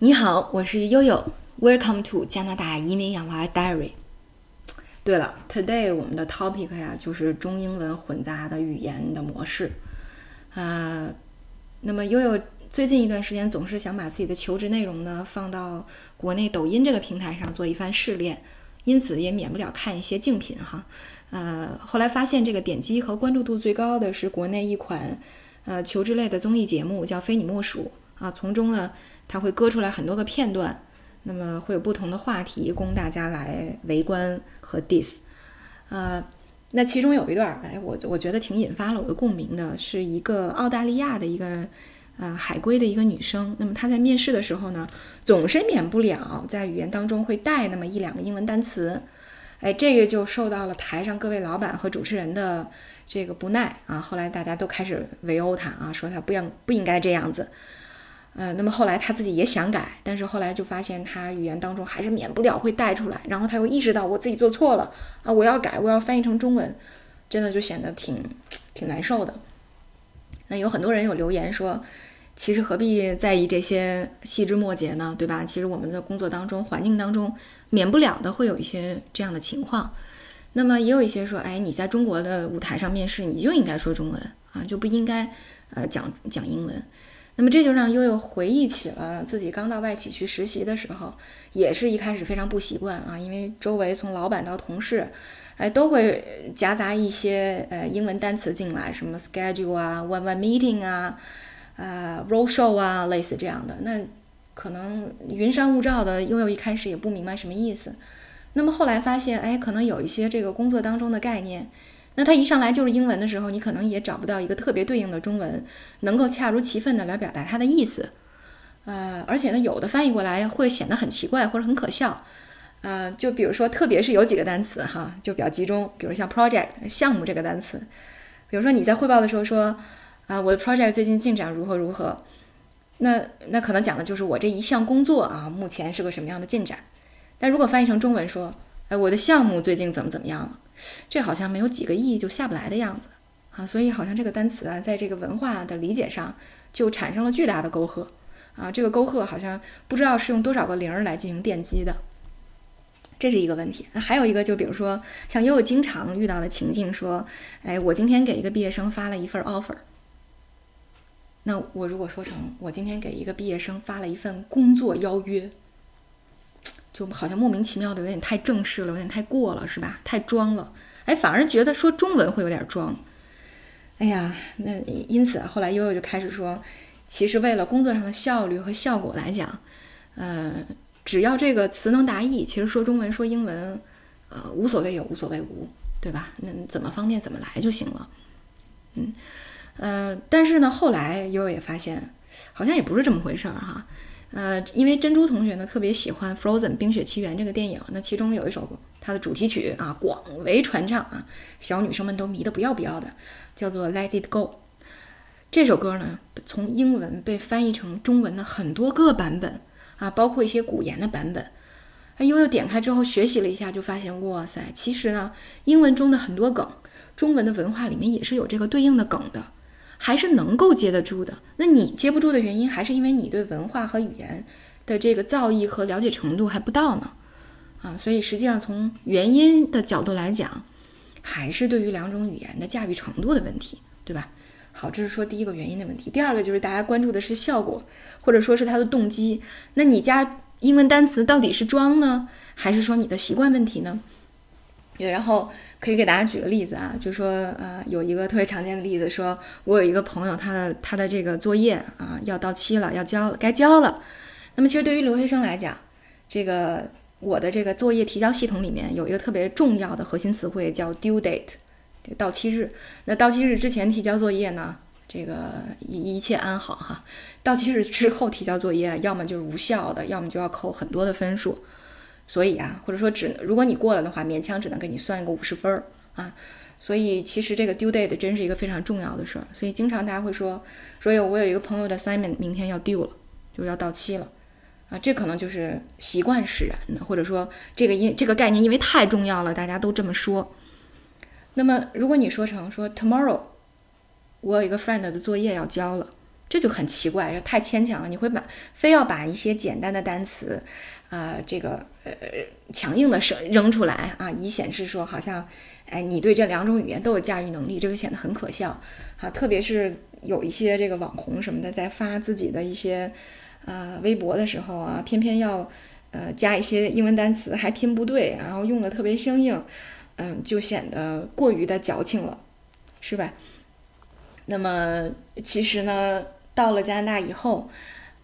你好，我是悠悠，Welcome to 加拿大移民养娃 Diary。对了，Today 我们的 topic 呀就是中英文混杂的语言的模式。啊，那么悠悠最近一段时间总是想把自己的求职内容呢放到国内抖音这个平台上做一番试炼，因此也免不了看一些竞品哈。呃，后来发现这个点击和关注度最高的是国内一款呃求职类的综艺节目，叫《非你莫属》啊，从中呢。它会割出来很多个片段，那么会有不同的话题供大家来围观和 diss。呃，那其中有一段，哎，我我觉得挺引发了我的共鸣的，是一个澳大利亚的一个呃海归的一个女生。那么她在面试的时候呢，总是免不了在语言当中会带那么一两个英文单词，哎，这个就受到了台上各位老板和主持人的这个不耐啊。后来大家都开始围殴她啊，说她不应不应该这样子。呃，那么后来他自己也想改，但是后来就发现他语言当中还是免不了会带出来，然后他又意识到我自己做错了啊，我要改，我要翻译成中文，真的就显得挺 挺难受的。那有很多人有留言说，其实何必在意这些细枝末节呢，对吧？其实我们的工作当中、环境当中，免不了的会有一些这样的情况。那么也有一些说，哎，你在中国的舞台上面试，你就应该说中文啊，就不应该呃讲讲英文。那么这就让悠悠回忆起了自己刚到外企去实习的时候，也是一开始非常不习惯啊，因为周围从老板到同事，哎，都会夹杂一些呃英文单词进来，什么 schedule 啊，one one meeting 啊，呃，role show 啊，类似这样的。那可能云山雾罩的，悠悠一开始也不明白什么意思。那么后来发现，哎，可能有一些这个工作当中的概念。那它一上来就是英文的时候，你可能也找不到一个特别对应的中文，能够恰如其分的来表达它的意思，呃，而且呢，有的翻译过来会显得很奇怪或者很可笑，呃，就比如说，特别是有几个单词哈，就比较集中，比如像 project 项目这个单词，比如说你在汇报的时候说，啊，我的 project 最近进展如何如何，那那可能讲的就是我这一项工作啊，目前是个什么样的进展，但如果翻译成中文说，哎，我的项目最近怎么怎么样了？这好像没有几个亿就下不来的样子啊，所以好像这个单词啊，在这个文化的理解上就产生了巨大的沟壑啊。这个沟壑好像不知道是用多少个零来进行奠基的，这是一个问题。那还有一个，就比如说像悠悠经常遇到的情境，说，哎，我今天给一个毕业生发了一份 offer，那我如果说成我今天给一个毕业生发了一份工作邀约。就好像莫名其妙的有点太正式了，有点太过了，是吧？太装了，哎，反而觉得说中文会有点装。哎呀，那因此后来悠悠就开始说，其实为了工作上的效率和效果来讲，呃，只要这个词能达意，其实说中文说英文，呃，无所谓有，无所谓无，对吧？那怎么方便怎么来就行了。嗯，呃，但是呢，后来悠悠也发现，好像也不是这么回事儿哈。呃，因为珍珠同学呢特别喜欢《Frozen 冰雪奇缘》这个电影，那其中有一首它的主题曲啊广为传唱啊，小女生们都迷得不要不要的，叫做《Let It Go》。这首歌呢从英文被翻译成中文的很多个版本啊，包括一些古言的版本。哎，悠悠点开之后学习了一下，就发现哇塞，其实呢英文中的很多梗，中文的文化里面也是有这个对应的梗的。还是能够接得住的。那你接不住的原因，还是因为你对文化和语言的这个造诣和了解程度还不到呢。啊，所以实际上从原因的角度来讲，还是对于两种语言的驾驭程度的问题，对吧？好，这是说第一个原因的问题。第二个就是大家关注的是效果，或者说是它的动机。那你加英文单词到底是装呢，还是说你的习惯问题呢？然后。可以给大家举个例子啊，就说呃，有一个特别常见的例子，说我有一个朋友，他的他的这个作业啊要到期了，要交了，该交了。那么其实对于留学生来讲，这个我的这个作业提交系统里面有一个特别重要的核心词汇叫 due date，这个到期日。那到期日之前提交作业呢，这个一一切安好哈。到期日之后提交作业，要么就是无效的，要么就要扣很多的分数。所以啊，或者说只如果你过了的话，勉强只能给你算一个五十分儿啊。所以其实这个 due date 真是一个非常重要的事儿。所以经常大家会说，说有我有一个朋友的 assignment 明天要 due 了，就是要到期了啊。这可能就是习惯使然的，或者说这个因这个概念因为太重要了，大家都这么说。那么如果你说成说 tomorrow，我有一个 friend 的作业要交了，这就很奇怪，这太牵强了。你会把非要把一些简单的单词，啊，这个呃强硬的扔扔出来啊，以显示说好像，哎，你对这两种语言都有驾驭能力，这个显得很可笑啊。特别是有一些这个网红什么的，在发自己的一些呃微博的时候啊，偏偏要呃加一些英文单词，还拼不对，然后用的特别生硬，嗯，就显得过于的矫情了，是吧？那么其实呢？到了加拿大以后，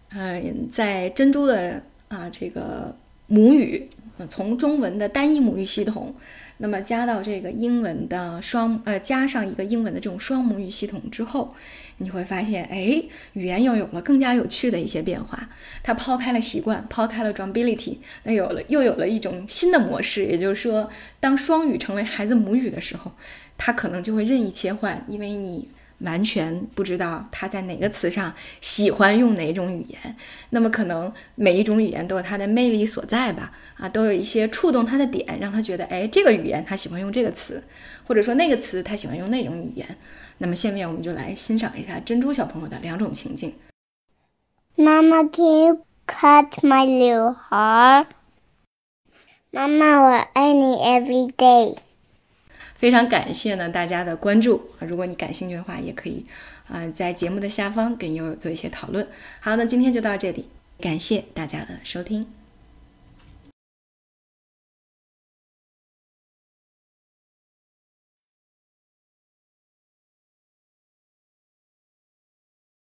嗯，在珍珠的啊这个母语，从中文的单一母语系统，那么加到这个英文的双呃加上一个英文的这种双母语系统之后，你会发现，哎，语言又有了更加有趣的一些变化。它抛开了习惯，抛开了 drumbility，那有了又有了一种新的模式，也就是说，当双语成为孩子母语的时候，他可能就会任意切换，因为你。完全不知道他在哪个词上喜欢用哪种语言，那么可能每一种语言都有它的魅力所在吧？啊，都有一些触动他的点，让他觉得，哎，这个语言他喜欢用这个词，或者说那个词他喜欢用那种语言。那么下面我们就来欣赏一下珍珠小朋友的两种情境。妈妈，Can you cut my little heart？妈妈，我爱你 every day。非常感谢呢大家的关注啊！如果你感兴趣的话，也可以啊在节目的下方跟悠悠做一些讨论。好，那今天就到这里，感谢大家的收听。